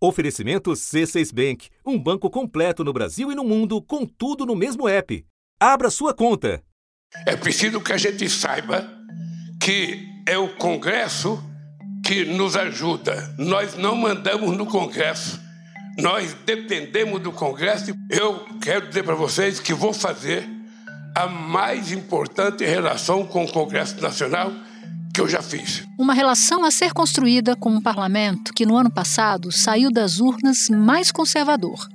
Oferecimento C6 Bank, um banco completo no Brasil e no mundo, com tudo no mesmo app. Abra sua conta. É preciso que a gente saiba que é o Congresso que nos ajuda. Nós não mandamos no Congresso. Nós dependemos do Congresso. Eu quero dizer para vocês que vou fazer a mais importante relação com o Congresso Nacional que eu já fiz. Uma relação a ser construída com um parlamento que no ano passado saiu das urnas mais conservador,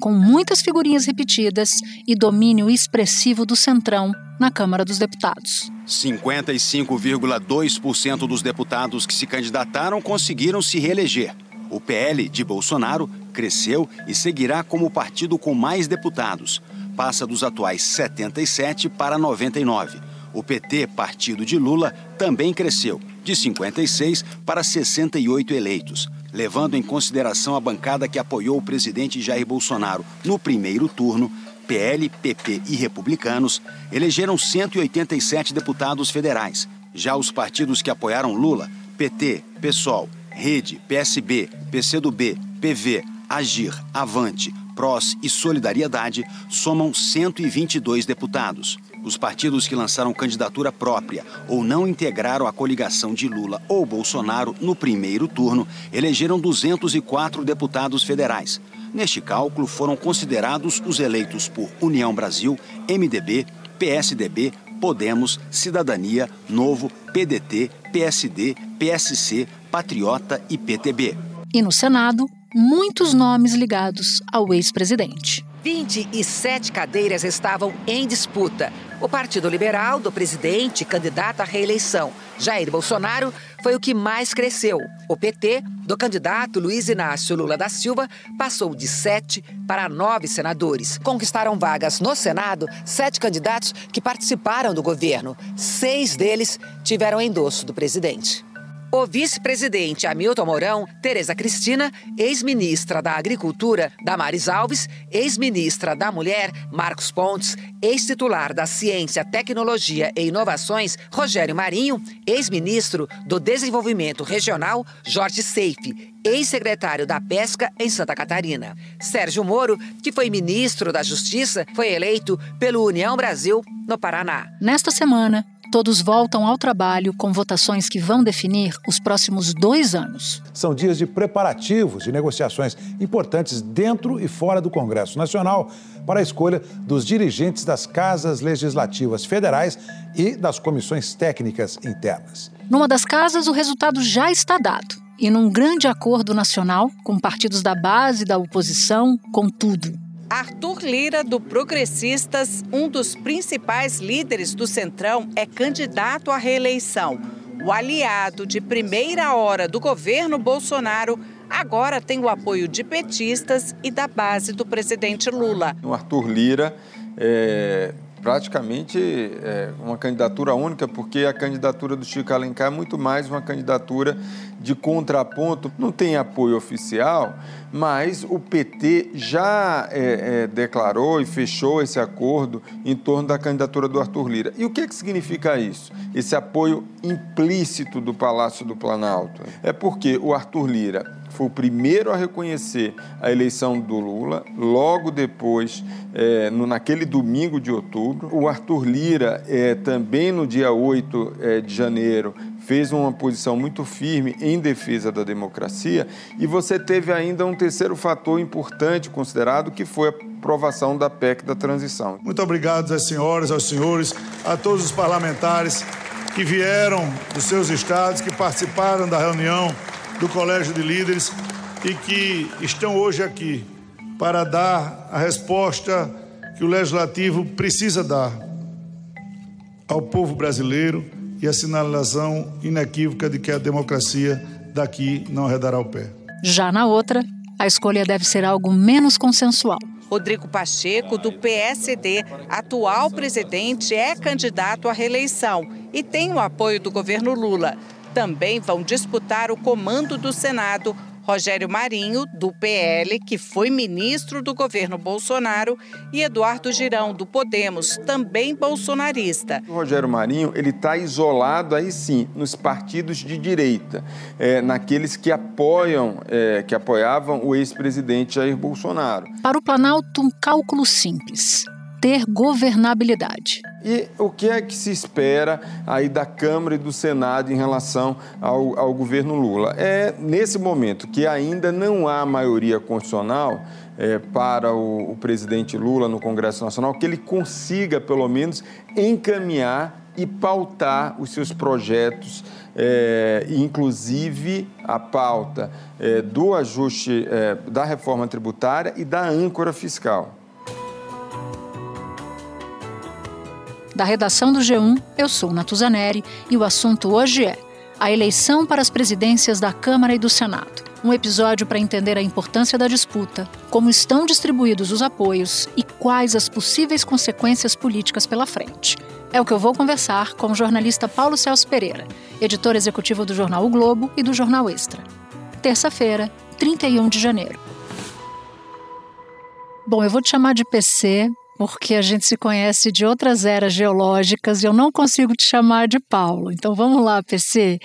com muitas figurinhas repetidas e domínio expressivo do Centrão na Câmara dos Deputados. 55,2% dos deputados que se candidataram conseguiram se reeleger. O PL de Bolsonaro cresceu e seguirá como o partido com mais deputados. Passa dos atuais 77 para 99 o PT, partido de Lula, também cresceu, de 56 para 68 eleitos, levando em consideração a bancada que apoiou o presidente Jair Bolsonaro no primeiro turno. PL, PP e republicanos elegeram 187 deputados federais. Já os partidos que apoiaram Lula, PT, PSOL, Rede, PSB, PCdoB, PV, Agir, Avante, PROS e Solidariedade, somam 122 deputados. Os partidos que lançaram candidatura própria ou não integraram a coligação de Lula ou Bolsonaro no primeiro turno elegeram 204 deputados federais. Neste cálculo foram considerados os eleitos por União Brasil, MDB, PSDB, Podemos, Cidadania, Novo, PDT, PSD, PSC, Patriota e PTB. E no Senado, muitos nomes ligados ao ex-presidente. 27 cadeiras estavam em disputa. O Partido Liberal do presidente, candidato à reeleição, Jair Bolsonaro, foi o que mais cresceu. O PT, do candidato Luiz Inácio Lula da Silva, passou de sete para nove senadores. Conquistaram vagas no Senado sete candidatos que participaram do governo. Seis deles tiveram endosso do presidente. O vice-presidente Hamilton Mourão, Tereza Cristina, ex-ministra da Agricultura, Damares Alves, ex-ministra da Mulher, Marcos Pontes, ex-titular da Ciência, Tecnologia e Inovações, Rogério Marinho, ex-ministro do Desenvolvimento Regional, Jorge Seife, ex-secretário da Pesca em Santa Catarina. Sérgio Moro, que foi ministro da Justiça, foi eleito pelo União Brasil no Paraná. Nesta semana, Todos voltam ao trabalho com votações que vão definir os próximos dois anos. São dias de preparativos e negociações importantes dentro e fora do Congresso Nacional para a escolha dos dirigentes das casas legislativas federais e das comissões técnicas internas. Numa das casas, o resultado já está dado. E num grande acordo nacional, com partidos da base e da oposição, com tudo. Arthur Lira, do Progressistas, um dos principais líderes do Centrão, é candidato à reeleição. O aliado de primeira hora do governo Bolsonaro agora tem o apoio de petistas e da base do presidente Lula. O Arthur Lira é praticamente é, uma candidatura única, porque a candidatura do Chico Alencar é muito mais uma candidatura de contraponto. Não tem apoio oficial, mas o PT já é, é, declarou e fechou esse acordo em torno da candidatura do Arthur Lira. E o que, é que significa isso? Esse apoio implícito do Palácio do Planalto. É porque o Arthur Lira foi o primeiro a reconhecer a eleição do Lula, logo depois, é, no, naquele domingo de outubro. O Arthur Lira, é, também no dia 8 é, de janeiro, fez uma posição muito firme em defesa da democracia. E você teve ainda um terceiro fator importante considerado, que foi a aprovação da PEC da transição. Muito obrigado às senhoras, aos senhores, a todos os parlamentares que vieram dos seus estados, que participaram da reunião do Colégio de Líderes e que estão hoje aqui para dar a resposta que o Legislativo precisa dar ao povo brasileiro e a sinalização inequívoca de que a democracia daqui não arredará o pé. Já na outra, a escolha deve ser algo menos consensual. Rodrigo Pacheco, do PSD, atual presidente, é candidato à reeleição e tem o apoio do governo Lula. Também vão disputar o comando do Senado Rogério Marinho, do PL, que foi ministro do governo Bolsonaro, e Eduardo Girão, do Podemos, também bolsonarista. O Rogério Marinho ele está isolado aí sim nos partidos de direita, é, naqueles que apoiam, é, que apoiavam o ex-presidente Jair Bolsonaro. Para o Planalto, um cálculo simples ter governabilidade. E o que é que se espera aí da Câmara e do Senado em relação ao, ao governo Lula? É nesse momento que ainda não há maioria constitucional é, para o, o presidente Lula no Congresso Nacional, que ele consiga, pelo menos, encaminhar e pautar os seus projetos, é, inclusive a pauta é, do ajuste é, da reforma tributária e da âncora fiscal. Da redação do G1, eu sou Natuzaneri e o assunto hoje é a eleição para as presidências da Câmara e do Senado. Um episódio para entender a importância da disputa, como estão distribuídos os apoios e quais as possíveis consequências políticas pela frente. É o que eu vou conversar com o jornalista Paulo Celso Pereira, editor executivo do jornal O Globo e do jornal Extra. Terça-feira, 31 de janeiro. Bom, eu vou te chamar de PC porque a gente se conhece de outras eras geológicas e eu não consigo te chamar de Paulo. Então vamos lá, PC.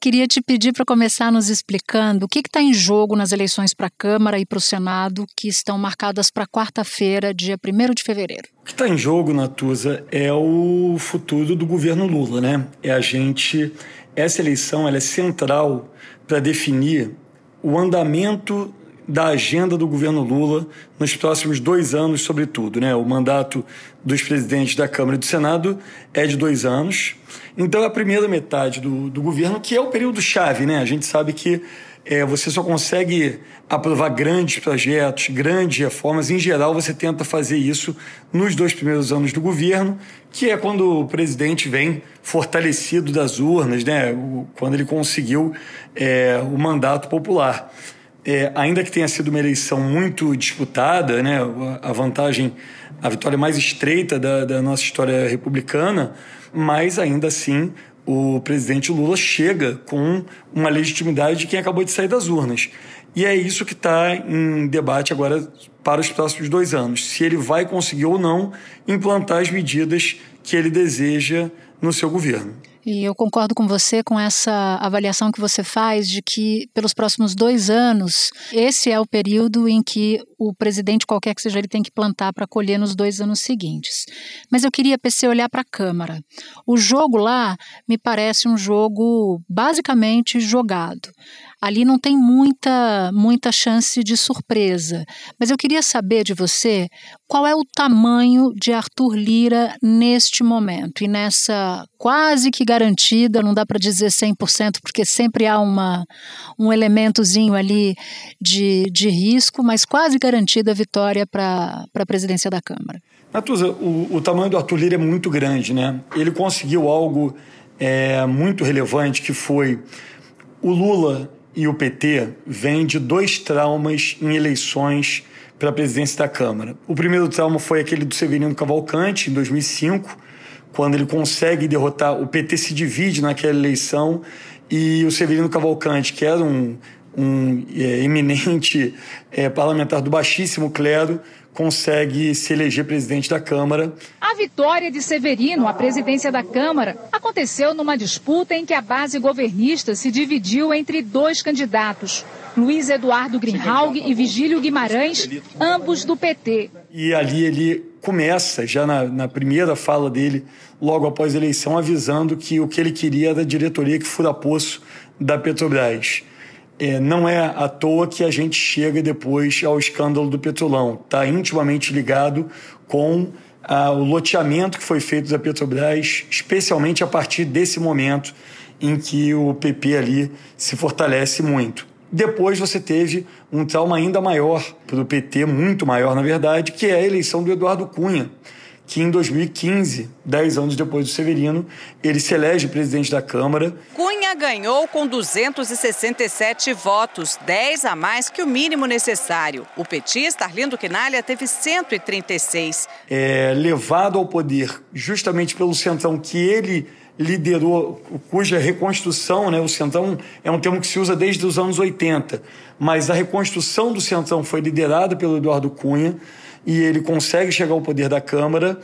Queria te pedir para começar nos explicando o que está em jogo nas eleições para a Câmara e para o Senado, que estão marcadas para quarta-feira, dia 1 de fevereiro. O que está em jogo, Natuza, é o futuro do governo Lula, né? É a gente. Essa eleição ela é central para definir o andamento da agenda do governo Lula nos próximos dois anos, sobretudo. Né? O mandato dos presidentes da Câmara e do Senado é de dois anos. Então, a primeira metade do, do governo, que é o período chave, né? a gente sabe que é, você só consegue aprovar grandes projetos, grandes reformas. Em geral, você tenta fazer isso nos dois primeiros anos do governo, que é quando o presidente vem fortalecido das urnas, né? quando ele conseguiu é, o mandato popular é, ainda que tenha sido uma eleição muito disputada, né, a vantagem, a vitória mais estreita da, da nossa história republicana, mas ainda assim o presidente Lula chega com uma legitimidade de quem acabou de sair das urnas. E é isso que está em debate agora para os próximos dois anos: se ele vai conseguir ou não implantar as medidas que ele deseja no seu governo. E eu concordo com você com essa avaliação que você faz de que, pelos próximos dois anos, esse é o período em que o presidente, qualquer que seja ele, tem que plantar para colher nos dois anos seguintes. Mas eu queria, PC, olhar para a Câmara. O jogo lá me parece um jogo basicamente jogado ali não tem muita, muita chance de surpresa. Mas eu queria saber de você qual é o tamanho de Arthur Lira neste momento e nessa quase que garantida, não dá para dizer 100%, porque sempre há uma, um elementozinho ali de, de risco, mas quase garantida a vitória para a presidência da Câmara. Natuza, o, o tamanho do Arthur Lira é muito grande, né? Ele conseguiu algo é, muito relevante que foi o Lula e o PT vêm de dois traumas em eleições para a presidência da Câmara. O primeiro trauma foi aquele do Severino Cavalcante, em 2005, quando ele consegue derrotar. O PT se divide naquela eleição e o Severino Cavalcante, que era um, um é, eminente é, parlamentar do baixíssimo clero, consegue se eleger presidente da Câmara. A vitória de Severino à presidência da Câmara aconteceu numa disputa em que a base governista se dividiu entre dois candidatos, Luiz Eduardo Greenhalgh e Vigílio Guimarães, ambos do PT. E ali ele começa, já na, na primeira fala dele, logo após a eleição, avisando que o que ele queria era a diretoria que fura poço da Petrobras. É, não é à toa que a gente chega depois ao escândalo do Petrolão. Está intimamente ligado com ah, o loteamento que foi feito da Petrobras, especialmente a partir desse momento em que o PP ali se fortalece muito. Depois você teve um trauma ainda maior para o PT, muito maior na verdade, que é a eleição do Eduardo Cunha, que em 2015, dez anos depois do Severino, ele se elege presidente da Câmara. Cunha ganhou com 267 votos, 10 a mais que o mínimo necessário. O petista Arlindo Quinalha teve 136. É, levado ao poder justamente pelo centrão que ele liderou, cuja reconstrução, né, o Centrão é um termo que se usa desde os anos 80, mas a reconstrução do Centrão foi liderada pelo Eduardo Cunha e ele consegue chegar ao poder da Câmara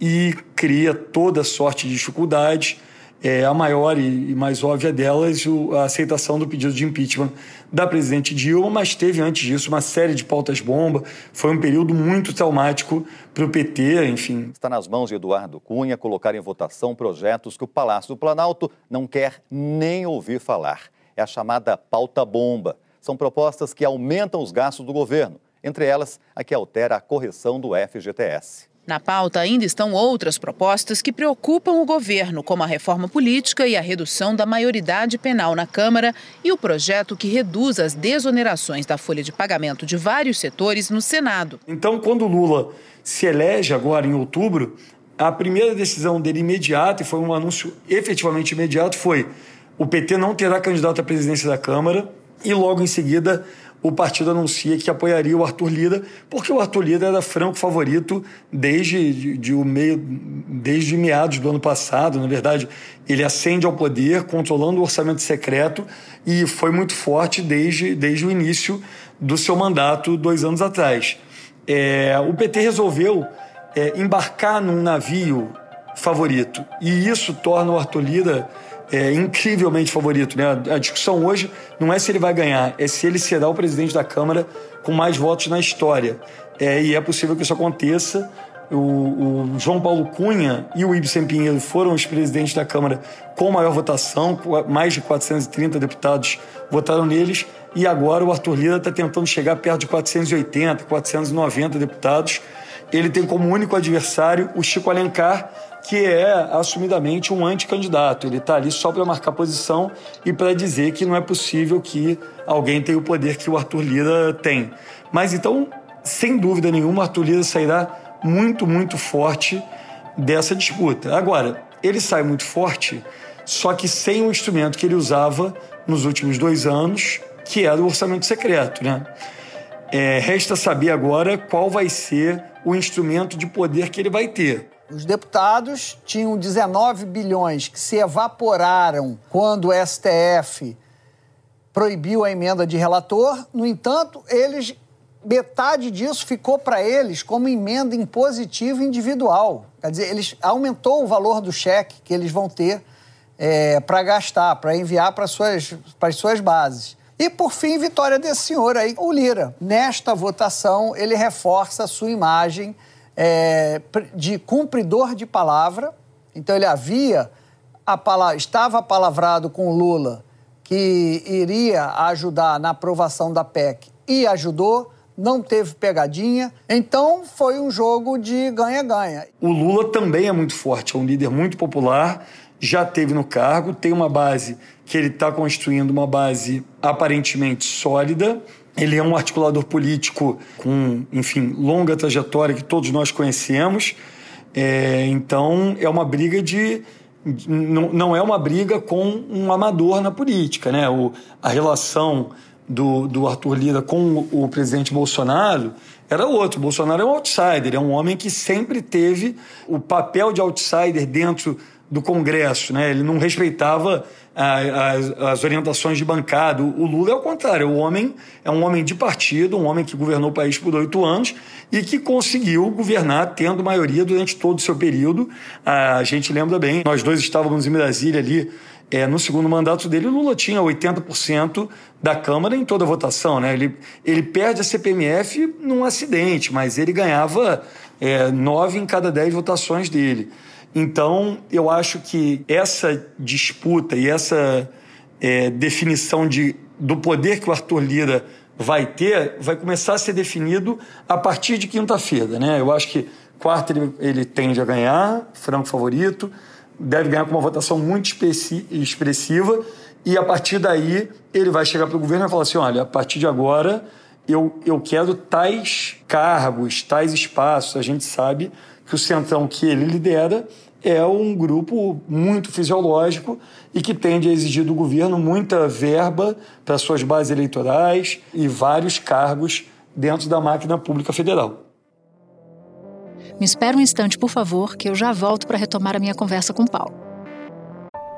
e cria toda sorte de dificuldades. É, a maior e, mais óbvia delas, a aceitação do pedido de impeachment da presidente Dilma, mas teve antes disso uma série de pautas-bomba. Foi um período muito traumático para o PT, enfim. Está nas mãos de Eduardo Cunha colocar em votação projetos que o Palácio do Planalto não quer nem ouvir falar. É a chamada pauta-bomba. São propostas que aumentam os gastos do governo, entre elas a que altera a correção do FGTS. Na pauta ainda estão outras propostas que preocupam o governo, como a reforma política e a redução da maioridade penal na Câmara e o projeto que reduz as desonerações da folha de pagamento de vários setores no Senado. Então, quando Lula se elege agora em outubro, a primeira decisão dele imediata, e foi um anúncio efetivamente imediato, foi o PT não terá candidato à presidência da Câmara e logo em seguida o partido anuncia que apoiaria o Arthur Lira, porque o Arthur Lira era franco favorito desde de, de o meio, desde meados do ano passado. Na verdade, ele ascende ao poder, controlando o orçamento secreto, e foi muito forte desde, desde o início do seu mandato, dois anos atrás. É, o PT resolveu é, embarcar num navio favorito, e isso torna o Arthur Lira é, incrivelmente favorito. Né? A discussão hoje não é se ele vai ganhar, é se ele será o presidente da Câmara com mais votos na história. É, e é possível que isso aconteça. O, o, João Paulo Cunha e o Ibsen Pinheiro foram os presidentes da Câmara com maior votação, mais de 430 deputados votaram neles, e agora o Arthur Lira está tentando chegar perto de 480, 490 deputados. Ele tem como único adversário o Chico Alencar, que é assumidamente um anticandidato. Ele está ali só para marcar posição e para dizer que não é possível que alguém tenha o poder que o Arthur Lira tem. Mas então, sem dúvida nenhuma, Arthur Lira sairá muito, muito forte dessa disputa. Agora, ele sai muito forte, só que sem o instrumento que ele usava nos últimos dois anos, que era o orçamento secreto. Né? É, resta saber agora qual vai ser o instrumento de poder que ele vai ter. Os deputados tinham 19 bilhões que se evaporaram quando o STF proibiu a emenda de relator. No entanto, eles metade disso ficou para eles como emenda impositiva individual. Quer dizer, eles aumentou o valor do cheque que eles vão ter é, para gastar, para enviar para suas, as suas bases. E, por fim, vitória desse senhor aí, o Lira. Nesta votação, ele reforça a sua imagem é, de cumpridor de palavra. Então ele havia a palavra, estava palavrado com Lula que iria ajudar na aprovação da PEC e ajudou, não teve pegadinha. Então foi um jogo de ganha-ganha. O Lula também é muito forte, é um líder muito popular, já teve no cargo, tem uma base que ele está construindo, uma base aparentemente sólida ele é um articulador político com, enfim, longa trajetória que todos nós conhecemos. É, então, é uma briga de. Não, não é uma briga com um amador na política. Né? O, a relação do, do Arthur Lira com o, o presidente Bolsonaro era outro. O Bolsonaro é um outsider, é um homem que sempre teve o papel de outsider dentro do Congresso. Né? Ele não respeitava as, as orientações de bancada. O Lula é o contrário, o homem é um homem de partido, um homem que governou o país por oito anos e que conseguiu governar tendo maioria durante todo o seu período. A gente lembra bem, nós dois estávamos em Brasília ali é, no segundo mandato dele, Lula tinha 80% da Câmara em toda a votação. Né? Ele, ele perde a CPMF num acidente, mas ele ganhava é, nove em cada dez votações dele. Então, eu acho que essa disputa e essa é, definição de, do poder que o Arthur Lira vai ter vai começar a ser definido a partir de quinta-feira. Né? Eu acho que quarta ele, ele tende a ganhar, franco favorito, deve ganhar com uma votação muito expressiva, e a partir daí ele vai chegar para o governo e falar assim: olha, a partir de agora eu, eu quero tais cargos, tais espaços. A gente sabe que o Centrão que ele lidera é um grupo muito fisiológico e que tende a exigir do governo muita verba para suas bases eleitorais e vários cargos dentro da máquina pública federal. Me espera um instante, por favor, que eu já volto para retomar a minha conversa com Paulo.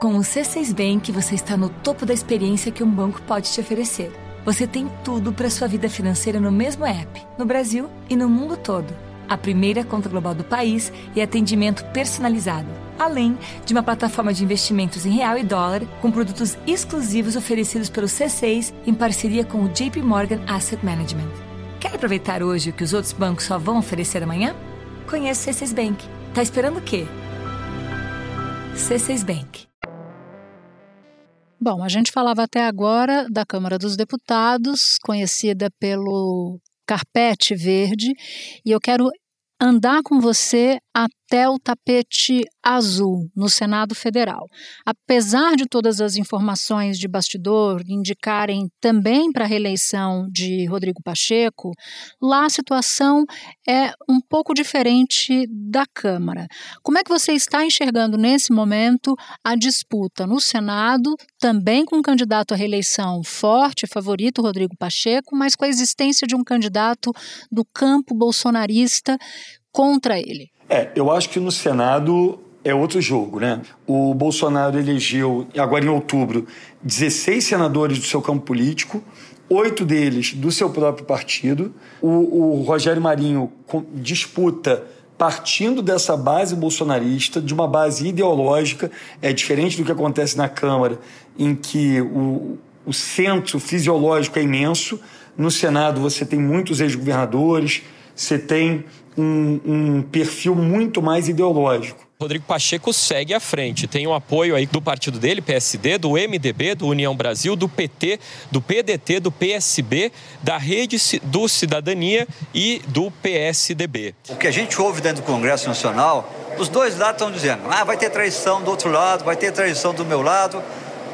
Com o C6 Bank, você está no topo da experiência que um banco pode te oferecer. Você tem tudo para sua vida financeira no mesmo app, no Brasil e no mundo todo. A primeira conta global do país e atendimento personalizado, além de uma plataforma de investimentos em real e dólar com produtos exclusivos oferecidos pelo C6 em parceria com o JP Morgan Asset Management. Quer aproveitar hoje o que os outros bancos só vão oferecer amanhã? Conheça o C6 Bank. Tá esperando o quê? C6 Bank. Bom, a gente falava até agora da Câmara dos Deputados, conhecida pelo carpete verde, e eu quero andar com você até o tapete azul no Senado Federal. Apesar de todas as informações de bastidor indicarem também para a reeleição de Rodrigo Pacheco, lá a situação é um pouco diferente da Câmara. Como é que você está enxergando nesse momento a disputa no Senado, também com um candidato à reeleição forte, favorito Rodrigo Pacheco, mas com a existência de um candidato do campo bolsonarista contra ele? É, eu acho que no Senado é outro jogo, né? O Bolsonaro elegeu, agora em outubro, 16 senadores do seu campo político, oito deles do seu próprio partido. O, o Rogério Marinho disputa partindo dessa base bolsonarista, de uma base ideológica, é diferente do que acontece na Câmara, em que o, o centro fisiológico é imenso. No Senado você tem muitos ex-governadores, você tem um, um perfil muito mais ideológico. Rodrigo Pacheco segue à frente. Tem o apoio aí do partido dele, PSD, do MDB, do União Brasil, do PT, do PDT, do PSB, da Rede do Cidadania e do PSDB. O que a gente ouve dentro do Congresso Nacional, os dois lados estão dizendo: ah, vai ter traição do outro lado, vai ter traição do meu lado.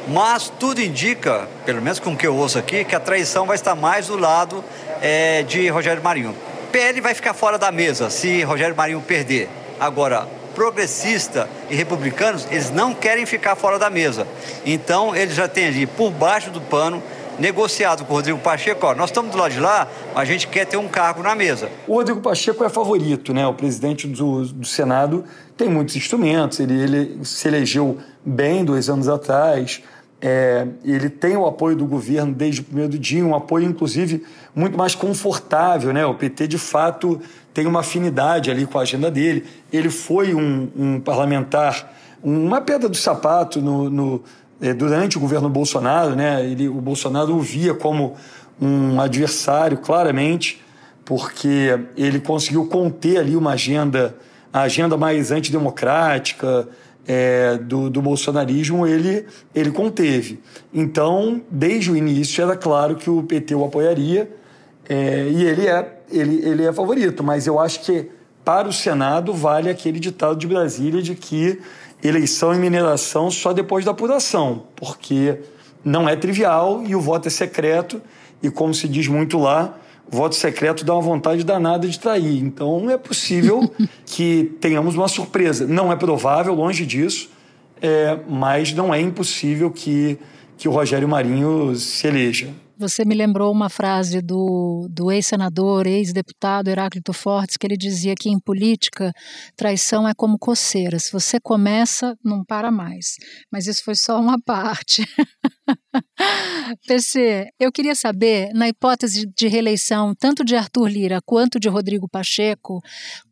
Mas tudo indica, pelo menos com o que eu ouço aqui, que a traição vai estar mais do lado é, de Rogério Marinho. PL vai ficar fora da mesa se Rogério Marinho perder. Agora, progressista e republicanos, eles não querem ficar fora da mesa. Então, eles já têm ali, por baixo do pano, negociado com o Rodrigo Pacheco, nós estamos do lado de lá, mas a gente quer ter um cargo na mesa. O Rodrigo Pacheco é favorito, né? O presidente do, do Senado tem muitos instrumentos, ele, ele se elegeu bem dois anos atrás, é, ele tem o apoio do governo desde o primeiro dia, um apoio, inclusive, muito mais confortável. Né? O PT, de fato, tem uma afinidade ali com a agenda dele. Ele foi um, um parlamentar, uma pedra do sapato no, no é, durante o governo Bolsonaro. Né? Ele, o Bolsonaro o via como um adversário, claramente, porque ele conseguiu conter ali uma agenda, a agenda mais antidemocrática, é, do, do, bolsonarismo ele, ele conteve. Então, desde o início, era claro que o PT o apoiaria é, e ele é, ele, ele é favorito. Mas eu acho que para o Senado vale aquele ditado de Brasília de que eleição e mineração só depois da apuração, porque não é trivial e o voto é secreto e, como se diz muito lá, voto secreto dá uma vontade danada de trair. Então é possível que tenhamos uma surpresa. Não é provável, longe disso, é, mas não é impossível que, que o Rogério Marinho se eleja. Você me lembrou uma frase do, do ex-senador, ex-deputado Heráclito Fortes, que ele dizia que em política traição é como coceira. Se você começa, não para mais. Mas isso foi só uma parte. PC, eu queria saber, na hipótese de reeleição tanto de Arthur Lira quanto de Rodrigo Pacheco,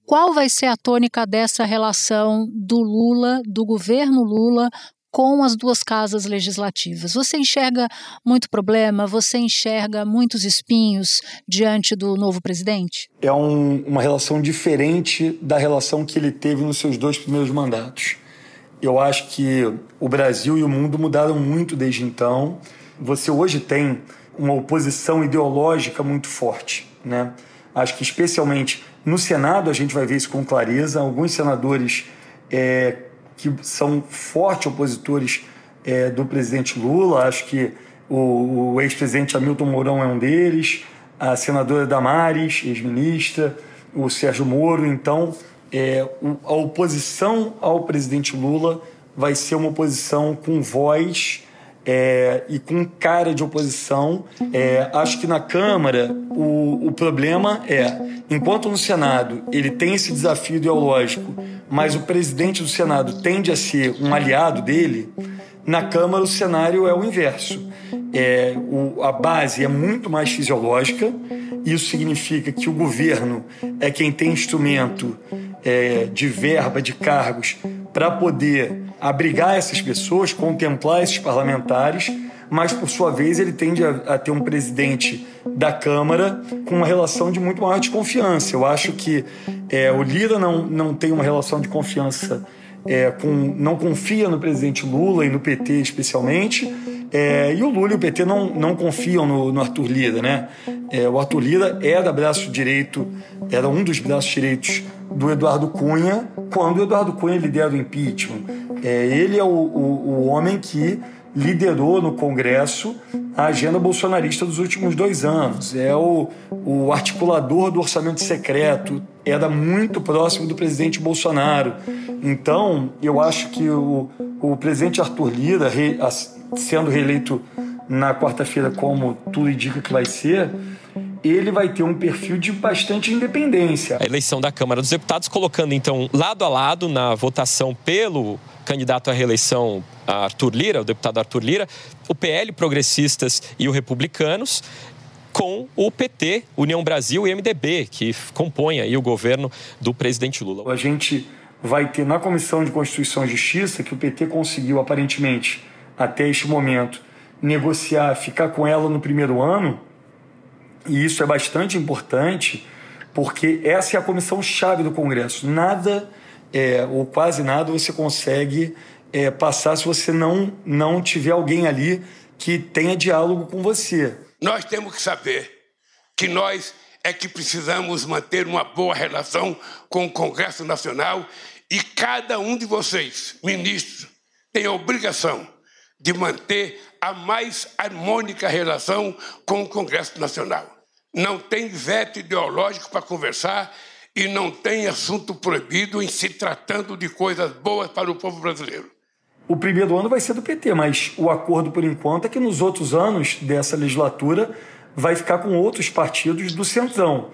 qual vai ser a tônica dessa relação do Lula, do governo Lula, com as duas casas legislativas. Você enxerga muito problema? Você enxerga muitos espinhos diante do novo presidente? É um, uma relação diferente da relação que ele teve nos seus dois primeiros mandatos. Eu acho que o Brasil e o mundo mudaram muito desde então. Você hoje tem uma oposição ideológica muito forte, né? Acho que especialmente no Senado a gente vai ver isso com clareza. Alguns senadores é, que são fortes opositores é, do presidente Lula. Acho que o, o ex-presidente Hamilton Mourão é um deles, a senadora Damares, ex-ministra, o Sérgio Moro. Então, é, a oposição ao presidente Lula vai ser uma oposição com voz é, e com cara de oposição. É, acho que na Câmara o, o problema é, enquanto no Senado ele tem esse desafio ideológico, mas o presidente do Senado tende a ser um aliado dele, na Câmara o cenário é o inverso. É, o, a base é muito mais fisiológica, isso significa que o governo é quem tem instrumento é, de verba, de cargos, para poder abrigar essas pessoas, contemplar esses parlamentares, mas por sua vez ele tende a, a, ter um presidente da Câmara com uma relação de muito maior desconfiança. Eu acho que é, o Lira não, não tem uma relação de confiança, é, com, não confia no presidente Lula e no PT especialmente, é, e o Lula e o PT não, não confiam no, no Arthur Lira, né? É, o Arthur Lira era braço direito, era um dos braços direitos do Eduardo Cunha, quando o Eduardo Cunha lidera o impeachment. É, ele é o, o, o homem que liderou no Congresso a agenda bolsonarista dos últimos dois anos. É o, o articulador do orçamento secreto, era muito próximo do presidente Bolsonaro. Então, eu acho que o, o presidente Arthur Lira, re, sendo reeleito na quarta-feira, como tudo indica que vai ser, ele vai ter um perfil de bastante independência. A eleição da Câmara dos Deputados, colocando então lado a lado na votação pelo candidato à reeleição Arthur Lira, o deputado Arthur Lira, o PL Progressistas e o Republicanos, com o PT, União Brasil e MDB, que compõem aí o governo do presidente Lula. A gente vai ter na Comissão de Constituição e Justiça, que o PT conseguiu aparentemente até este momento negociar, ficar com ela no primeiro ano, e isso é bastante importante, porque essa é a comissão chave do Congresso. Nada, é, ou quase nada, você consegue é, passar se você não, não tiver alguém ali que tenha diálogo com você. Nós temos que saber que nós é que precisamos manter uma boa relação com o Congresso Nacional e cada um de vocês, ministros, tem a obrigação de manter a mais harmônica relação com o Congresso Nacional não tem veto ideológico para conversar e não tem assunto proibido em se tratando de coisas boas para o povo brasileiro. O primeiro ano vai ser do PT, mas o acordo por enquanto é que nos outros anos dessa legislatura vai ficar com outros partidos do Centrão.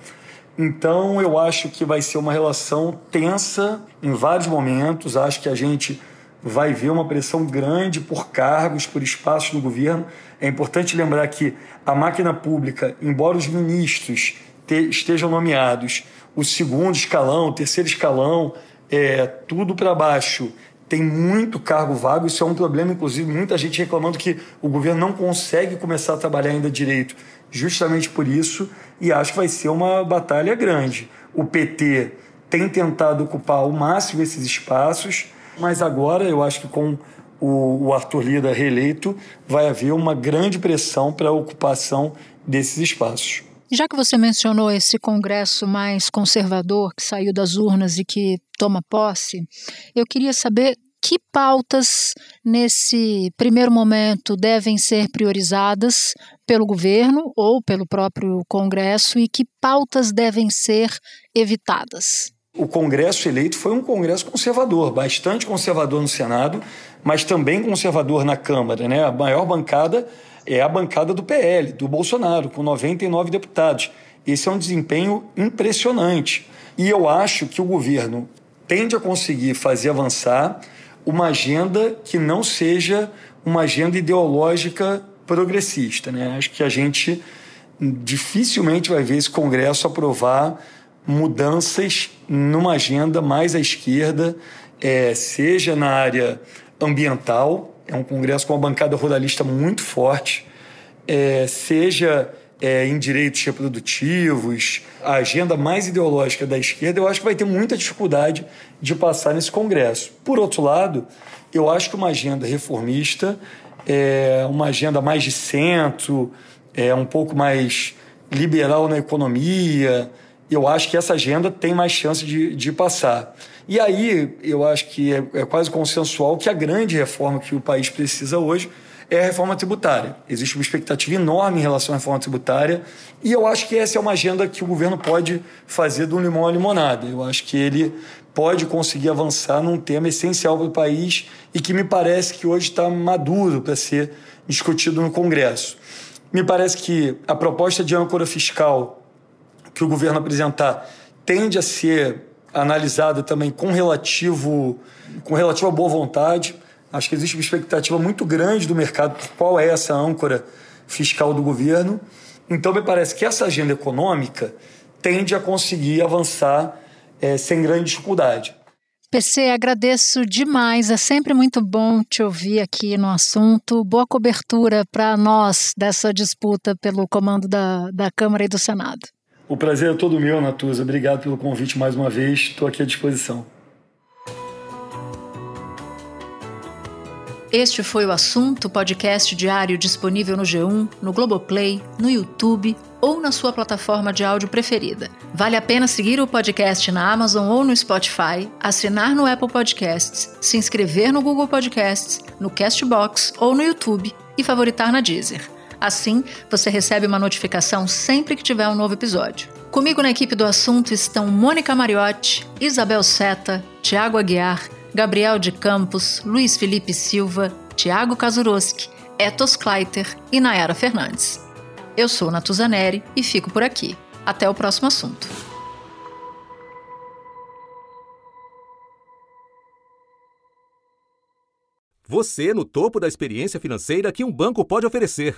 Então eu acho que vai ser uma relação tensa em vários momentos. Acho que a gente vai ver uma pressão grande por cargos, por espaços no governo. É importante lembrar que a máquina pública, embora os ministros te, estejam nomeados, o segundo escalão, o terceiro escalão, é tudo para baixo. Tem muito cargo vago, isso é um problema, inclusive, muita gente reclamando que o governo não consegue começar a trabalhar ainda direito, justamente por isso, e acho que vai ser uma batalha grande. O PT tem tentado ocupar ao máximo esses espaços, mas agora eu acho que com o, o Arthur Lira reeleito, vai haver uma grande pressão para a ocupação desses espaços. Já que você mencionou esse congresso mais conservador que saiu das urnas e que toma posse, eu queria saber que pautas, nesse primeiro momento, devem ser priorizadas pelo governo ou pelo próprio Congresso e que pautas devem ser evitadas. O Congresso eleito foi um Congresso conservador, bastante conservador no Senado, mas também conservador na Câmara. Né? A maior bancada é a bancada do PL, do Bolsonaro, com 99 deputados. Esse é um desempenho impressionante. E eu acho que o governo tende a conseguir fazer avançar uma agenda que não seja uma agenda ideológica progressista. Né? Acho que a gente dificilmente vai ver esse Congresso aprovar mudanças numa agenda mais à esquerda, é, seja na área ambiental, é um congresso com uma bancada ruralista muito forte, é, seja é, em direitos reprodutivos, a agenda mais ideológica da esquerda, eu acho que vai ter muita dificuldade de passar nesse congresso. Por outro lado, eu acho que uma agenda reformista, é, uma agenda mais de centro, é, um pouco mais liberal na economia, eu acho que essa agenda tem mais chance de, de passar. E aí, eu acho que é, é quase consensual que a grande reforma que o país precisa hoje é a reforma tributária. Existe uma expectativa enorme em relação à reforma tributária e eu acho que essa é uma agenda que o governo pode fazer do limão à limonada. Eu acho que ele pode conseguir avançar num tema essencial para o país e que me parece que hoje está maduro para ser discutido no Congresso. Me parece que a proposta de âncora fiscal que o governo apresentar tende a ser analisada também com relativo com relativa boa vontade. Acho que existe uma expectativa muito grande do mercado por qual é essa âncora fiscal do governo. Então, me parece que essa agenda econômica tende a conseguir avançar é, sem grande dificuldade. PC, agradeço demais. É sempre muito bom te ouvir aqui no assunto. Boa cobertura para nós dessa disputa pelo comando da, da Câmara e do Senado. O prazer é todo meu, Natuza. Obrigado pelo convite mais uma vez. Estou aqui à disposição. Este foi o assunto podcast diário disponível no G1, no Globoplay, no YouTube ou na sua plataforma de áudio preferida. Vale a pena seguir o podcast na Amazon ou no Spotify, assinar no Apple Podcasts, se inscrever no Google Podcasts, no Castbox ou no YouTube e favoritar na Deezer. Assim, você recebe uma notificação sempre que tiver um novo episódio. Comigo na equipe do assunto estão Mônica Mariotti, Isabel Seta, Tiago Aguiar, Gabriel de Campos, Luiz Felipe Silva, Tiago Kazuroski, Etos Kleiter e Nayara Fernandes. Eu sou Natuzaneri e fico por aqui. Até o próximo assunto. Você no topo da experiência financeira que um banco pode oferecer.